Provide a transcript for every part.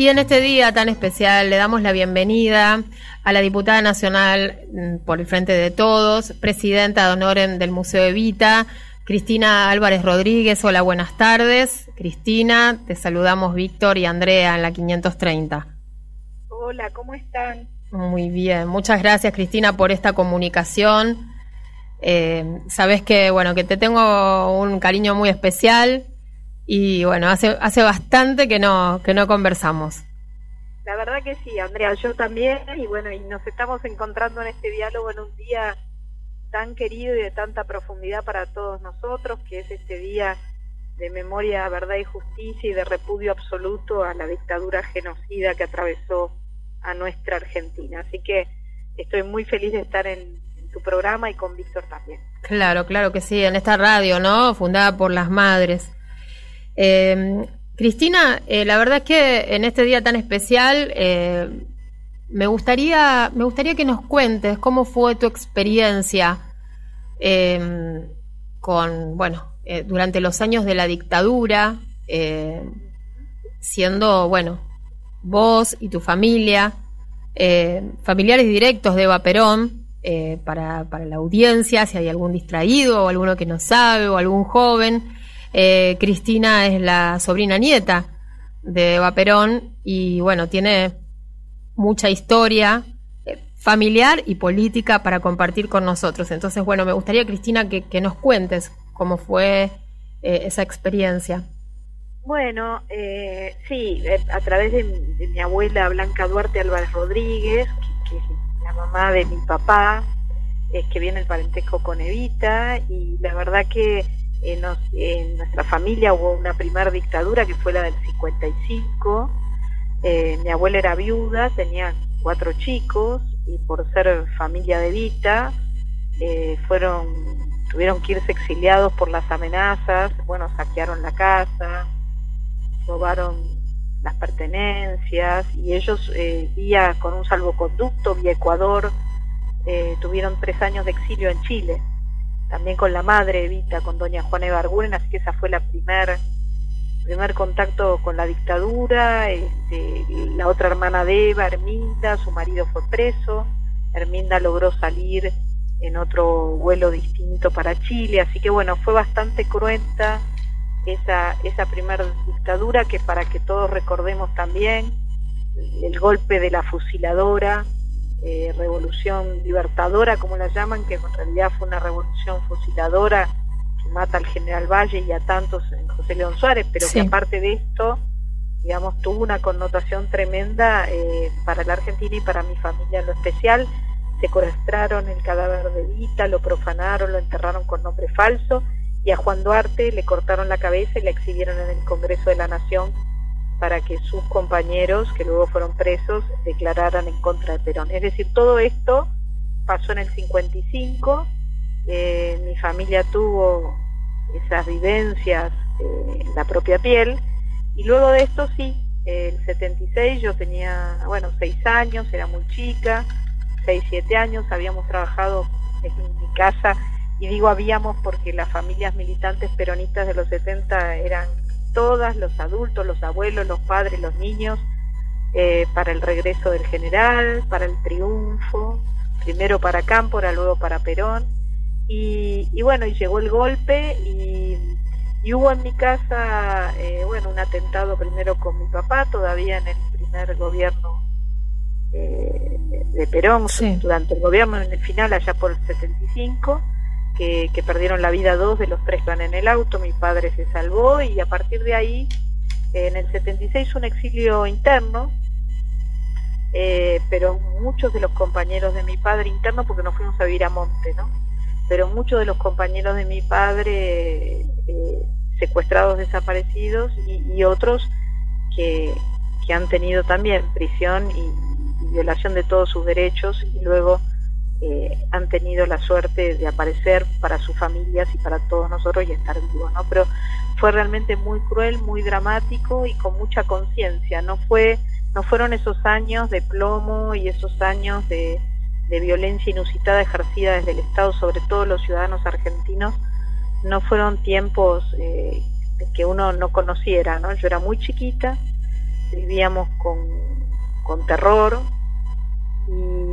Y en este día tan especial le damos la bienvenida a la diputada nacional mm, por el Frente de Todos, presidenta de honor del Museo Evita, Cristina Álvarez Rodríguez. Hola, buenas tardes. Cristina, te saludamos Víctor y Andrea en la 530. Hola, ¿cómo están? Muy bien, muchas gracias Cristina por esta comunicación. Eh, sabes que bueno que te tengo un cariño muy especial y bueno, hace, hace bastante que no, que no conversamos. La verdad que sí, Andrea, yo también, y bueno, y nos estamos encontrando en este diálogo en un día tan querido y de tanta profundidad para todos nosotros, que es este día de memoria, verdad y justicia y de repudio absoluto a la dictadura genocida que atravesó a nuestra Argentina. Así que estoy muy feliz de estar en, tu programa y con Víctor también. Claro, claro que sí, en esta radio, ¿no? Fundada por las madres. Eh, Cristina, eh, la verdad es que en este día tan especial eh, me, gustaría, me gustaría que nos cuentes cómo fue tu experiencia em, con, bueno, durante los años de la dictadura, siendo, bueno, vos y tu familia, familiares directos de Eva Perón, para, para la audiencia, si hay algún distraído o alguno que no sabe o algún joven. Eh, Cristina es la sobrina nieta de Eva Perón y bueno, tiene mucha historia eh, familiar y política para compartir con nosotros. Entonces, bueno, me gustaría, Cristina, que, nos cuentes cómo fue eh, esa experiencia. Bueno, sí, a través de, mi abuela Blanca Duarte Álvarez Rodríguez, que, es la mamá de mi papá, es que viene el parentesco con Evita, y la verdad que en, nuestra familia hubo una primera dictadura que fue la del 55. Eh, mi abuela era viuda, tenía cuatro chicos y por ser familia de Vita eh, fueron tuvieron que irse exiliados por las amenazas. Bueno, saquearon la casa, robaron las pertenencias y ellos eh, vía con un salvoconducto vía Ecuador tuvieron tres años de exilio en Chile también con la madre Evita, con doña Juana Evarguren, así que esa fue la primer, primer contacto con la dictadura, este, la otra hermana de Eva, Herminda, su marido fue preso, Herminda logró salir en otro vuelo distinto para Chile, así que bueno, fue bastante cruenta esa, esa primera dictadura que para que todos recordemos también el golpe de la fusiladora, eh, revolución libertadora, como la llaman, que en realidad fue una revolución fusiladora que mata al general Valle y a tantos en José León Suárez, pero que aparte de esto, digamos, tuvo una connotación tremenda eh, para la Argentina y para mi familia en lo especial. Secuestraron el cadáver de Vita, lo profanaron, lo enterraron con nombre falso y a Juan Duarte le cortaron la cabeza y la exhibieron en el Congreso de la Nación para que sus compañeros, que luego fueron presos, declararan en contra de Perón. Es decir, todo esto pasó en el 55, eh, mi familia tuvo esas vivencias eh, en la propia piel, y luego de esto sí, el 76 yo tenía, bueno, seis años, era muy chica, seis, siete años, habíamos trabajado en mi casa, y digo habíamos porque las familias militantes peronistas de los 70 eran todas, los adultos, los abuelos, los padres, los niños, eh, para el regreso del general, para el triunfo, primero para Cámpora, luego para Perón. Y, bueno, y llegó el golpe y, hubo en mi casa, eh, bueno, un atentado primero con mi papá, todavía en el primer gobierno eh, de Perón, durante el gobierno en el final, allá por el 75 que, perdieron la vida dos de los tres que van en el auto, mi padre se salvó y a partir de ahí, en el 76 un exilio interno, eh, pero muchos de los compañeros de mi padre interno, porque nos fuimos a vivir a Monte, ¿no? Pero muchos de los compañeros de mi padre eh, secuestrados, desaparecidos y, otros que, han tenido también prisión y violación de todos sus derechos y luego eh, han tenido la suerte de aparecer para sus familias y para todos nosotros y estar vivos, ¿no? Pero fue realmente muy cruel, muy dramático y con mucha conciencia, no fue, no fueron esos años de plomo y esos años de, violencia inusitada ejercida desde el Estado sobre todos los ciudadanos argentinos, no fueron tiempos eh, que uno no conociera, ¿no? Yo era muy chiquita, vivíamos con, con terror y,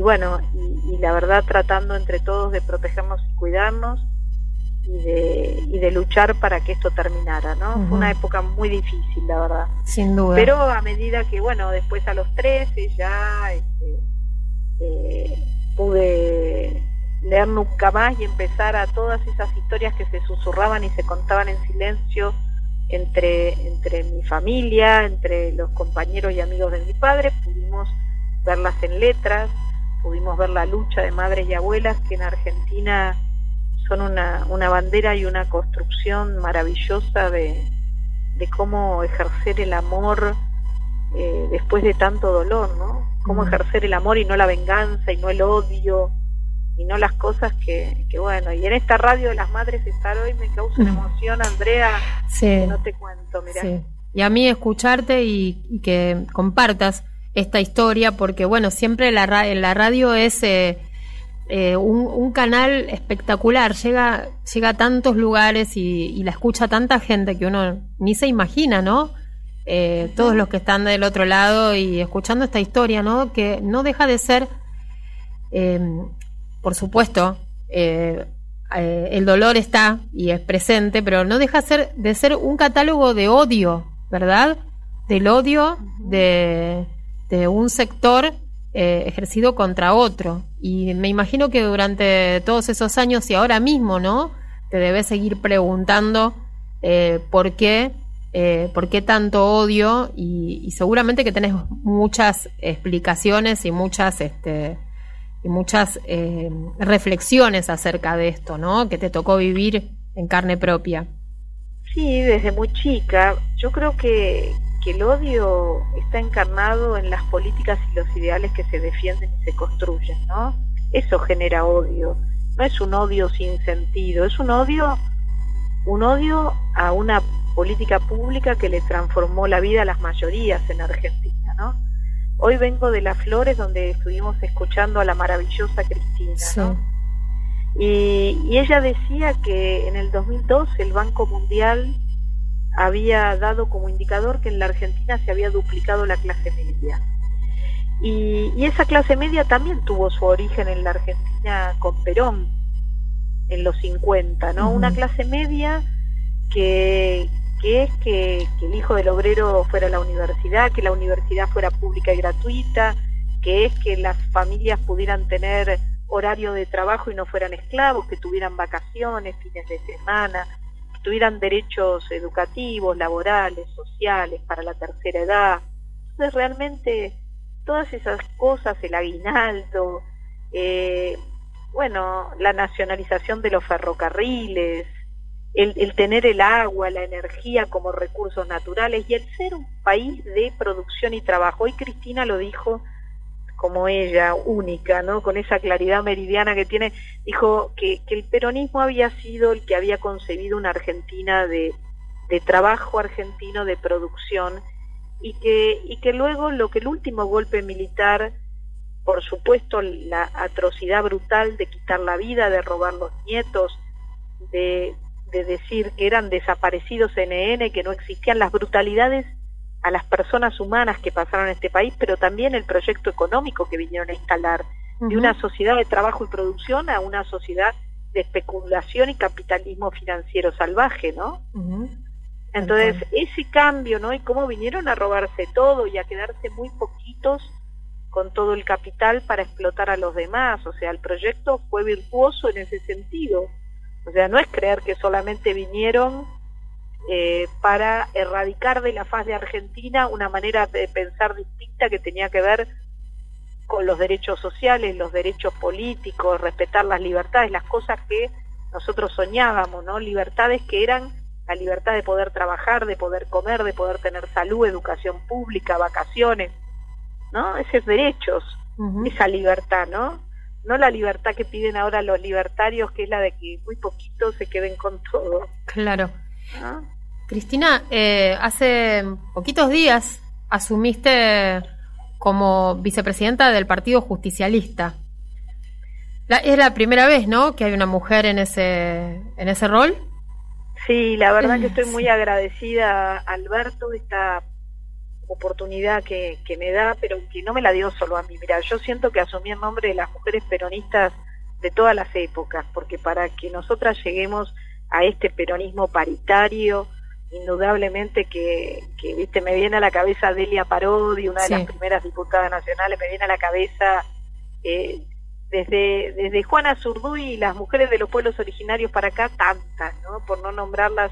bueno, y, la verdad tratando entre todos de protegernos y cuidarnos y de, y de luchar para que esto terminara, ¿no? Fue una época muy difícil, la verdad. Sin duda. Pero a medida que, bueno, después a los 13 ya este, eh, pude leer nunca más y empezar a todas esas historias que se susurraban y se contaban en silencio entre, entre mi familia, entre los compañeros y amigos de mi padre, pudimos verlas en letras, pudimos ver la lucha de madres y abuelas que en Argentina son una, una bandera y una construcción maravillosa de, de cómo ejercer el amor eh, después de tanto dolor, ¿no? Cómo ejercer el amor y no la venganza y no el odio y no las cosas que, que bueno, y en esta radio de las madres estar hoy me causa una emoción, Andrea, que no te cuento, mira. Y a mí escucharte y, que compartas esta historia, porque bueno, siempre la, la radio es eh, eh, un, canal espectacular, llega, llega a tantos lugares y, la escucha tanta gente que uno ni se imagina, ¿no? Eh, todos los que están del otro lado y escuchando esta historia, ¿no? Que no deja de ser por supuesto, el dolor está y es presente, pero no deja de ser un catálogo de odio, ¿verdad? Del odio de, un sector eh, ejercido contra otro. Y me imagino que durante todos esos años y ahora mismo, ¿no? Te debes seguir preguntando por qué. por qué tanto odio y, seguramente que tenés muchas explicaciones y muchas este, y muchas eh, reflexiones acerca de esto, ¿no? Que te tocó vivir en carne propia. Sí, desde muy chica. Yo creo que, que el odio está encarnado en las políticas y los ideales que se defienden y se construyen, ¿no? Eso genera odio. No es un odio sin sentido, es un odio, un odio a una política pública que le transformó la vida a las mayorías en Argentina, ¿no? Hoy vengo de Las Flores, donde estuvimos escuchando a la maravillosa Cristina, y, ella decía que en el 2002 el Banco Mundial había dado como indicador que en la Argentina se había duplicado la clase media. Y, y, esa clase media también tuvo su origen en la Argentina con Perón, en los 50, ¿no? Una clase media que, que es que, el hijo del obrero fuera a la universidad, que la universidad fuera pública y gratuita, que es que las familias pudieran tener horario de trabajo y no fueran esclavos, que tuvieran vacaciones, fines de semana, que tuvieran derechos educativos, laborales, sociales para la tercera edad. Entonces realmente todas esas cosas, el aguinaldo, eh, bueno, la nacionalización de los ferrocarriles, el, tener el agua, la energía como recursos naturales y el ser un país de producción y trabajo. Hoy Cristina lo dijo como ella, única, ¿no? Con esa claridad meridiana que tiene, dijo que, el peronismo había sido el que había concebido una Argentina de, de trabajo argentino, de producción, y que, y que luego lo que el último golpe militar, por supuesto la atrocidad brutal de quitar la vida, de robar los nietos, de, de decir que eran desaparecidos NN, que no existían las brutalidades a las personas humanas que pasaron este país, pero también el proyecto económico que vinieron a instalar, de una sociedad de trabajo y producción a una sociedad de especulación y capitalismo financiero salvaje, ¿no? Entonces, ese cambio, ¿no? Y cómo vinieron a robarse todo y a quedarse muy poquitos con todo el capital para explotar a los demás. O sea, el proyecto fue virtuoso en ese sentido. O sea, no es creer que solamente vinieron eh, para erradicar de la faz de Argentina una manera de pensar distinta que tenía que ver con los derechos sociales, los derechos políticos, respetar las libertades, las cosas que nosotros soñábamos, ¿no? Libertades que eran la libertad de poder trabajar, de poder comer, de poder tener salud, educación pública, vacaciones, ¿no? Esos derechos, esa libertad, ¿no? no la libertad que piden ahora los libertarios, que es la de que muy poquitos se queden con todo. Claro. Cristina, eh, hace poquitos días asumiste como vicepresidenta del Partido Justicialista. es la primera vez, ¿no?, que hay una mujer en ese, en ese rol. Sí, la verdad que estoy muy agradecida a Alberto, esta oportunidad que, que me da, pero que no me la dio solo a mí. Mira, yo siento que asumí el nombre de las mujeres peronistas de todas las épocas, porque para que nosotras lleguemos a este peronismo paritario, indudablemente que, que viste me viene a la cabeza Delia Parodi, una de las primeras diputadas nacionales, me viene a la cabeza eh, desde, desde Juana Zurduy y las mujeres de los pueblos originarios para acá, tantas, ¿no? Por no nombrarlas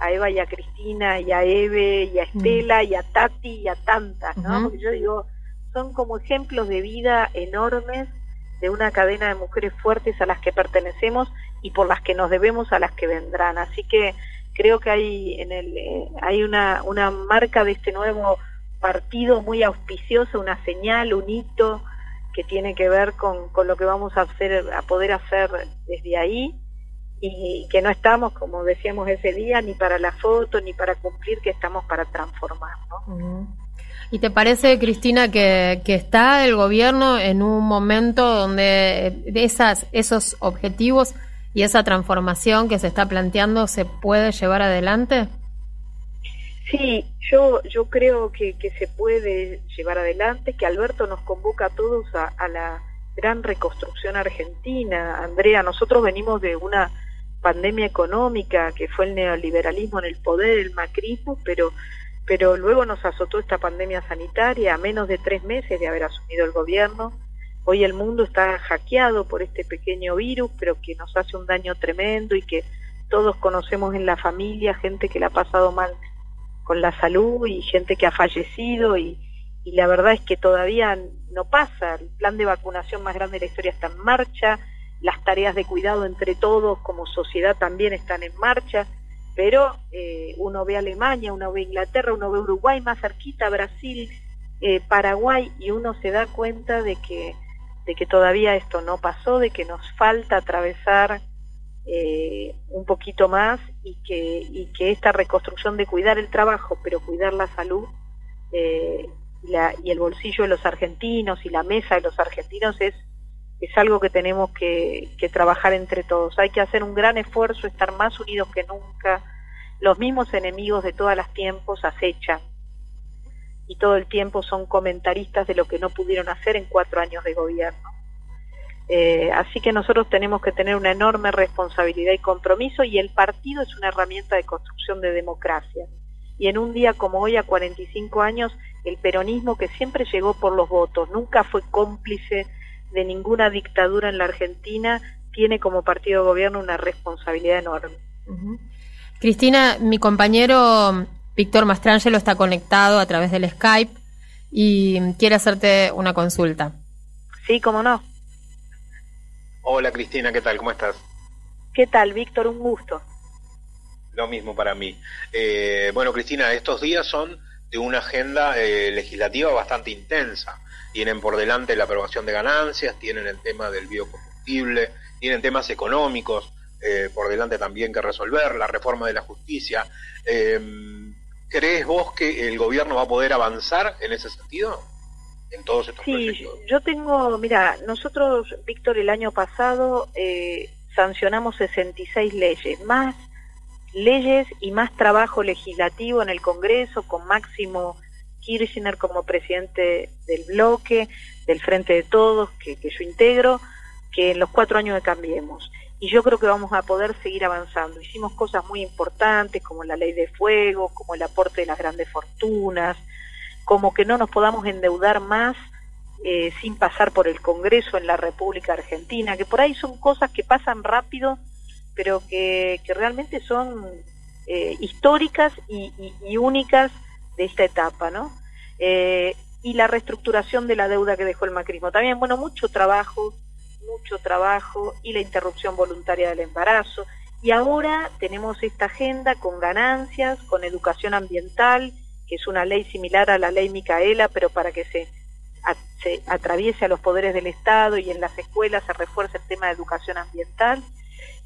a Eva y a Cristina y a Eve y a mm. Estela y a Tati y a tantas, ¿no? Porque yo digo, son como ejemplos de vida enormes de una cadena de mujeres fuertes a las que pertenecemos y por las que nos debemos a las que vendrán. Así que creo que hay en el eh, hay una una marca de este nuevo partido muy auspiciosa, una señal, un hito que tiene que ver con, con lo que vamos a hacer a poder hacer desde ahí y que no estamos, como decíamos ese día, ni para la foto, ni para cumplir, que estamos para transformar. ¿no? ¿Y te parece, Cristina, que, que, está el gobierno en un momento donde de esas, esos objetivos y esa transformación que se está planteando se puede llevar adelante? Sí, yo, yo creo que, que se puede llevar adelante, que Alberto nos convoca a todos a, la gran reconstrucción argentina. Andrea, nosotros venimos de una pandemia económica que fue el neoliberalismo en el poder, el macrismo, pero pero luego nos azotó esta pandemia sanitaria a menos de tres meses de haber asumido el gobierno. Hoy el mundo está hackeado por este pequeño virus, pero que nos hace un daño tremendo y que todos conocemos en la familia gente que la ha pasado mal con la salud y gente que ha fallecido y, la verdad es que todavía no pasa. El plan de vacunación más grande de la historia está en marcha, las tareas de cuidado entre todos como sociedad también están en marcha, pero eh, uno ve Alemania, uno ve Inglaterra, uno ve Uruguay más cerquita, Brasil, eh, Paraguay y uno se da cuenta de que de que todavía esto no pasó, de que nos falta atravesar eh, un poquito más y que, esta reconstrucción de cuidar el trabajo, pero cuidar la salud eh, y, el bolsillo de los argentinos y la mesa de los argentinos es, es algo que tenemos que, que trabajar entre todos. Hay que hacer un gran esfuerzo, estar más unidos que nunca. Los mismos enemigos de todas las tiempos acechan y todo el tiempo son comentaristas de lo que no pudieron hacer en cuatro años de gobierno. Eh, así que nosotros tenemos que tener una enorme responsabilidad y compromiso y el partido es una herramienta de construcción de democracia. Y en un día como hoy, a 45 años, el peronismo que siempre llegó por los votos, nunca fue cómplice de ninguna dictadura en la Argentina, tiene como partido de gobierno una responsabilidad enorme. Cristina, mi compañero Víctor Mastrangelo está conectado a través del Skype y quiere hacerte una consulta. Sí, cómo no. Hola Cristina, ¿qué tal? ¿Cómo estás? ¿Qué tal, Víctor? Un gusto. Lo mismo para mí. Eh, bueno, Cristina, estos días son de una agenda eh, legislativa bastante intensa. Tienen por delante la aprobación de ganancias, tienen el tema del biocombustible, tienen temas económicos eh, por delante también que resolver, la reforma de la justicia. ¿Crees vos que el gobierno va a poder avanzar en ese sentido? En todos estos sí, yo tengo, mira, nosotros, Víctor, el año pasado eh, sancionamos 66 leyes, más leyes y más trabajo legislativo en el Congreso, con Máximo Kirchner como presidente del bloque, del Frente de Todos, que, que yo integro, que en los cuatro años de Cambiemos y yo creo que vamos a poder seguir avanzando. Hicimos cosas muy importantes como la ley de fuego, como el aporte de las grandes fortunas, como que no nos podamos endeudar más eh, sin pasar por el Congreso en la República Argentina, que por ahí son cosas que pasan rápido, pero que, que realmente son eh, históricas y, únicas de esta etapa, ¿no? Eh, y la reestructuración de la deuda que dejó el macrismo. También, bueno, mucho trabajo, mucho trabajo y la interrupción voluntaria del embarazo. Y ahora tenemos esta agenda con ganancias, con educación ambiental, que es una ley similar a la ley Micaela, pero para que se, se atraviese a los poderes del Estado y en las escuelas se refuerce el tema de educación ambiental.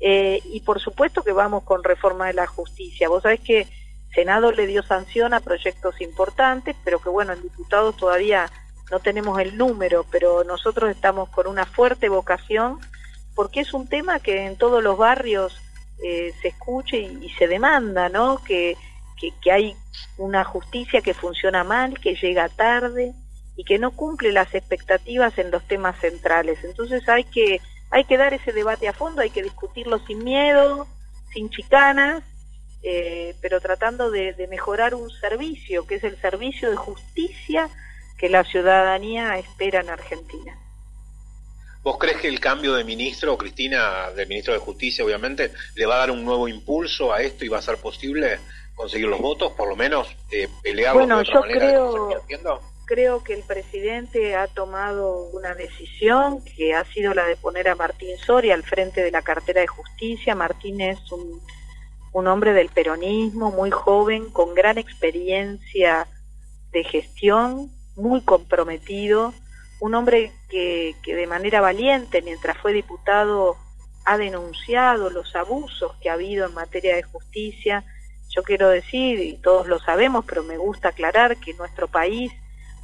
Eh, y por supuesto que vamos con reforma de la justicia. Vos sabés que Senado le dio sanción a proyectos importantes, pero que bueno, en diputados todavía no tenemos el número, pero nosotros estamos con una fuerte vocación porque es un tema que en todos los barrios eh, se escuche y, se demanda, ¿no? Que, que, hay una justicia que funciona mal, que llega tarde y que no cumple las expectativas en los temas centrales. Entonces hay que, hay que dar ese debate a fondo, hay que discutirlo sin miedo, sin chicanas, eh, pero tratando de, de mejorar un servicio, que es el servicio de justicia que la ciudadanía espera en Argentina. ¿Vos crees que el cambio de ministro, Cristina, del ministro de Justicia, obviamente, le va a dar un nuevo impulso a esto y va a ser posible conseguir los votos, por lo menos eh, Bueno, yo creo, creo que el presidente ha tomado una decisión que ha sido la de poner a Martín Soria al frente de la cartera de justicia. Martín es un, un hombre del peronismo, muy joven, con gran experiencia de gestión, muy comprometido un hombre que, que de manera valiente, mientras fue diputado, ha denunciado los abusos que ha habido en materia de justicia. Yo quiero decir, y todos lo sabemos, pero me gusta aclarar que en nuestro país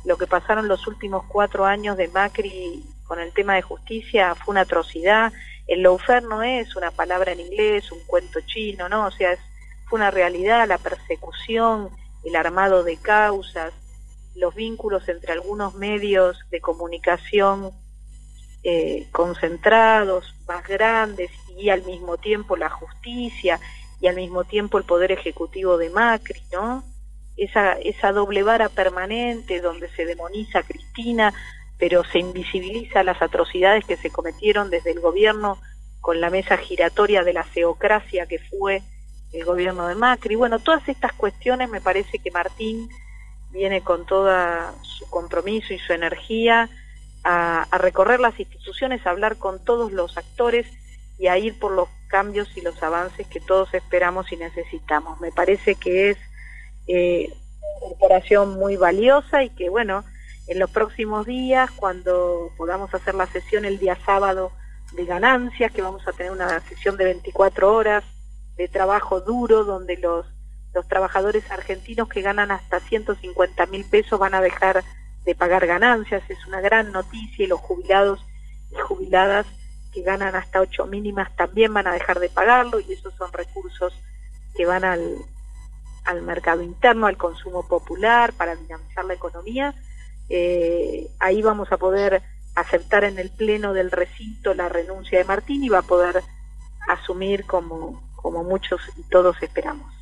lo que pasaron los últimos cuatro años de Macri con el tema de justicia fue una atrocidad. El lawfare no es una palabra en inglés, un cuento chino, ¿no? O sea, es, fue una realidad, la persecución, el armado de causas, los vínculos entre algunos medios de comunicación eh, concentrados, más grandes, y al mismo tiempo la justicia, y al mismo tiempo el poder ejecutivo de Macri, ¿no? Esa, esa doble vara permanente donde se demoniza a Cristina, pero se invisibiliza las atrocidades que se cometieron desde el gobierno con la mesa giratoria de la ceocracia que fue el gobierno de Macri. Bueno, todas estas cuestiones me parece que Martín viene con toda su compromiso y su energía a, recorrer las instituciones, a hablar con todos los actores y a ir por los cambios y los avances que todos esperamos y necesitamos. Me parece que es eh, una corporación muy valiosa y que, bueno, en los próximos días, cuando podamos hacer la sesión el día sábado de ganancias, que vamos a tener una sesión de 24 horas de trabajo duro, donde los los trabajadores argentinos que ganan hasta 150 mil pesos van a dejar de pagar ganancias, es una gran noticia y los jubilados y jubiladas que ganan hasta ocho mínimas también van a dejar de pagarlo y esos son recursos que van al, al mercado interno, al consumo popular, para dinamizar la economía. Eh, ahí vamos a poder aceptar en el pleno del recinto la renuncia de Martín y va a poder asumir como, como muchos y todos esperamos.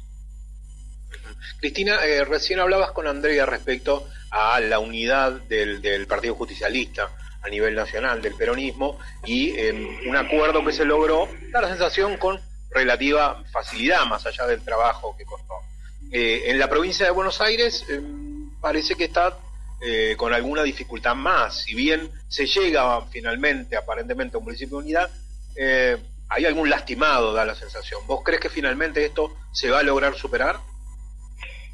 Cristina, eh, recién hablabas con Andrea respecto a la unidad del, Partido Justicialista a nivel nacional, del peronismo, y un acuerdo que se logró, da la sensación con relativa facilidad, más allá del trabajo que costó. Eh, en la provincia de Buenos Aires em, parece que está eh, con alguna dificultad más, si bien se llega finalmente, aparentemente, a un principio de unidad, hay algún lastimado, da la sensación. ¿Vos crees que finalmente esto se va a lograr superar?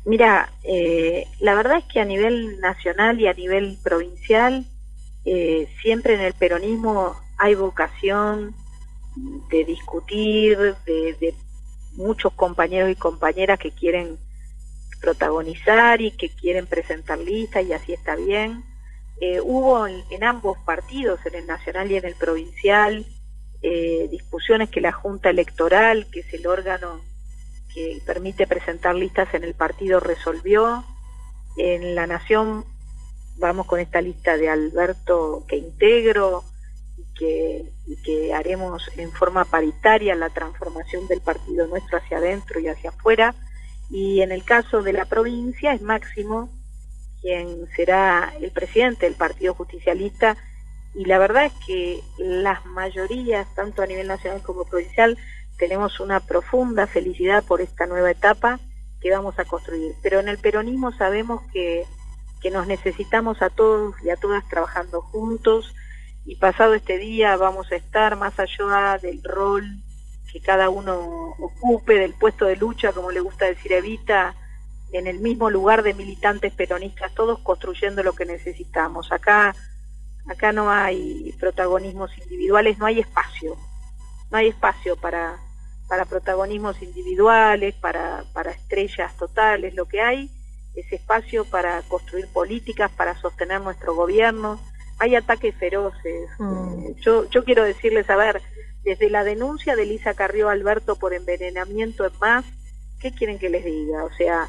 Mira, eh, la verdad es que a nivel nacional y a nivel provincial, eh, siempre en el peronismo hay vocación de discutir, de, muchos compañeros y compañeras que quieren protagonizar y que quieren presentar listas y así está bien. Eh, hubo en, ambos partidos, en el nacional y en el provincial, discusiones que la Junta Electoral, que es el órgano que permite presentar listas en el partido resolvió. En La Nación vamos con esta lista de Alberto que integro y que, haremos en forma paritaria la transformación del partido nuestro hacia adentro y hacia afuera. Y en el caso de la provincia es Máximo quien será el presidente del Partido Justicialista y la verdad es que las mayorías, tanto a nivel nacional como provincial, tenemos una profunda felicidad por esta nueva etapa que vamos a construir. Pero en el peronismo sabemos que, que nos necesitamos a todos y a todas trabajando juntos y pasado este día vamos a estar más allá del rol que cada uno ocupe, del puesto de lucha, como le gusta decir Evita, en el mismo lugar de militantes peronistas, todos construyendo lo que necesitamos. Acá, acá no hay protagonismos individuales, no hay espacio, no hay espacio para, para protagonismos individuales, para, para estrellas totales, lo que hay es espacio para construir políticas, para sostener nuestro gobierno. Hay ataques feroces. Mm. Yo, yo quiero decirles, a ver, desde la denuncia de Elisa Carrió Alberto por envenenamiento en más, ¿Qué quieren que les diga? O sea,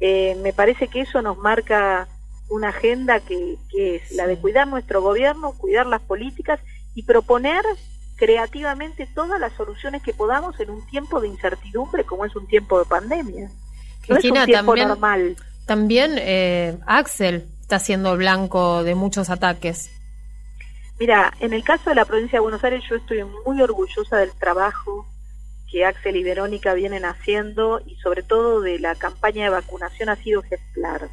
eh, me parece que eso nos marca una agenda que, que es la de cuidar nuestro gobierno, cuidar las políticas y proponer creativamente todas las soluciones que podamos en un tiempo de incertidumbre como es un tiempo de pandemia. No es un tiempo también, normal. También eh, Axel está siendo blanco de muchos ataques. Mira, en el caso de la provincia de Buenos Aires yo estoy muy orgullosa del trabajo que Axel y Verónica vienen haciendo y sobre todo de la campaña de vacunación ha sido ejemplar.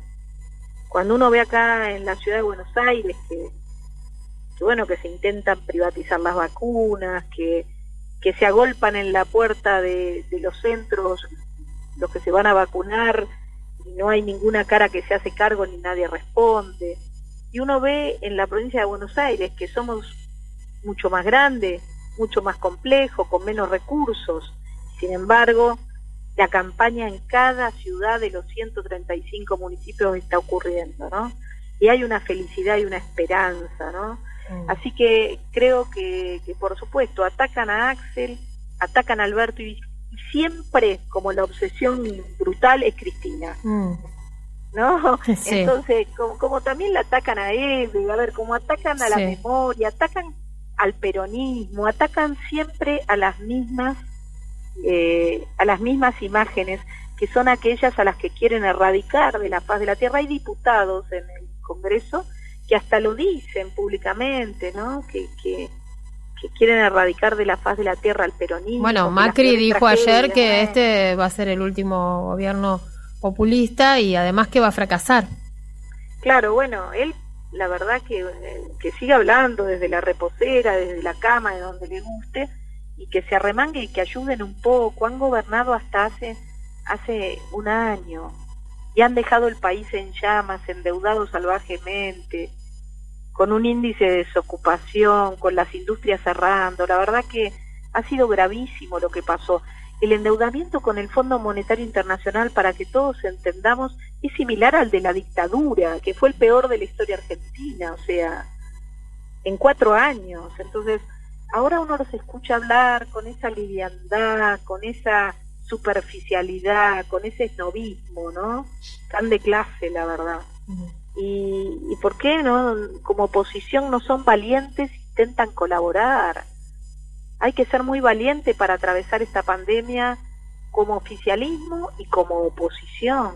Cuando uno ve acá en la ciudad de Buenos Aires que bueno, que se intentan privatizar las vacunas, que, que se agolpan en la puerta de, los centros los que se van a vacunar y no hay ninguna cara que se hace cargo ni nadie responde. Y uno ve en la provincia de Buenos Aires que somos mucho más grandes, mucho más complejos, con menos recursos. Sin embargo, la campaña en cada ciudad de los 135 municipios está ocurriendo, ¿no? Y hay una felicidad y una esperanza, ¿no? Mm. Así que creo que, por supuesto, atacan a Axel, atacan a Alberto y, siempre como la obsesión brutal es Cristina. Mm. ¿No? Entonces, como, también la atacan a él, a ver, como atacan a la memoria, atacan al peronismo, atacan siempre a las mismas eh, a las mismas imágenes que son aquellas a las que quieren erradicar de la paz de la tierra. Hay diputados en el Congreso que hasta lo dicen públicamente, ¿no? Que, que, quieren erradicar de la faz de la tierra al peronismo. Bueno, Macri dijo ayer que este va a ser el último gobierno populista y además que va a fracasar. Claro, bueno, él la verdad que, que sigue hablando desde la reposera, desde la cama, de donde le guste, y que se arremangue y que ayuden un poco. Han gobernado hasta hace, hace un año y han dejado el país en llamas, endeudado salvajemente, con un índice de desocupación, con las industrias cerrando. La verdad que ha sido gravísimo lo que pasó. El endeudamiento con el Fondo Monetario Internacional, para que todos entendamos, es similar al de la dictadura, que fue el peor de la historia argentina, o sea, en cuatro años. Entonces, ahora uno los escucha hablar con esa liviandad, con esa superficialidad, con ese snobismo, ¿no? Tan de clase, la verdad. Y, por qué no, como oposición no son valientes, intentan colaborar. Hay que ser muy valiente para atravesar esta pandemia como oficialismo y como oposición.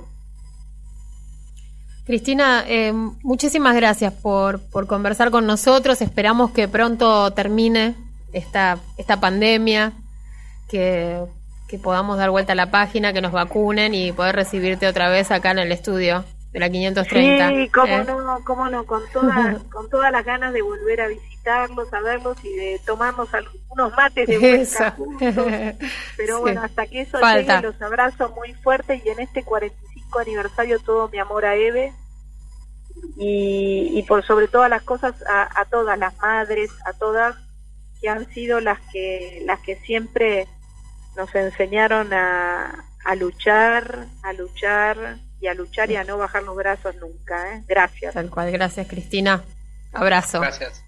Cristina, eh, muchísimas gracias por, por conversar con nosotros. Esperamos que pronto termine esta, esta pandemia, que, que podamos dar vuelta a la página, que nos vacunen y poder recibirte otra vez acá en el estudio de la 530. Sí, cómo ¿eh? no, cómo no, con, toda, con todas las ganas de volver a visitarlos, a verlos y de tomarnos algunos mates de vuelta Pero bueno, hasta que eso llegue, los abrazo muy fuerte y en este 45 aniversario todo mi amor a Eve y, y por sobre todas las cosas a, a todas las madres, a todas que han sido las que las que siempre nos enseñaron a, a luchar, a luchar y a luchar y a no bajar los brazos nunca. ¿eh? Gracias. Tal cual, gracias Cristina. Abrazo. Gracias.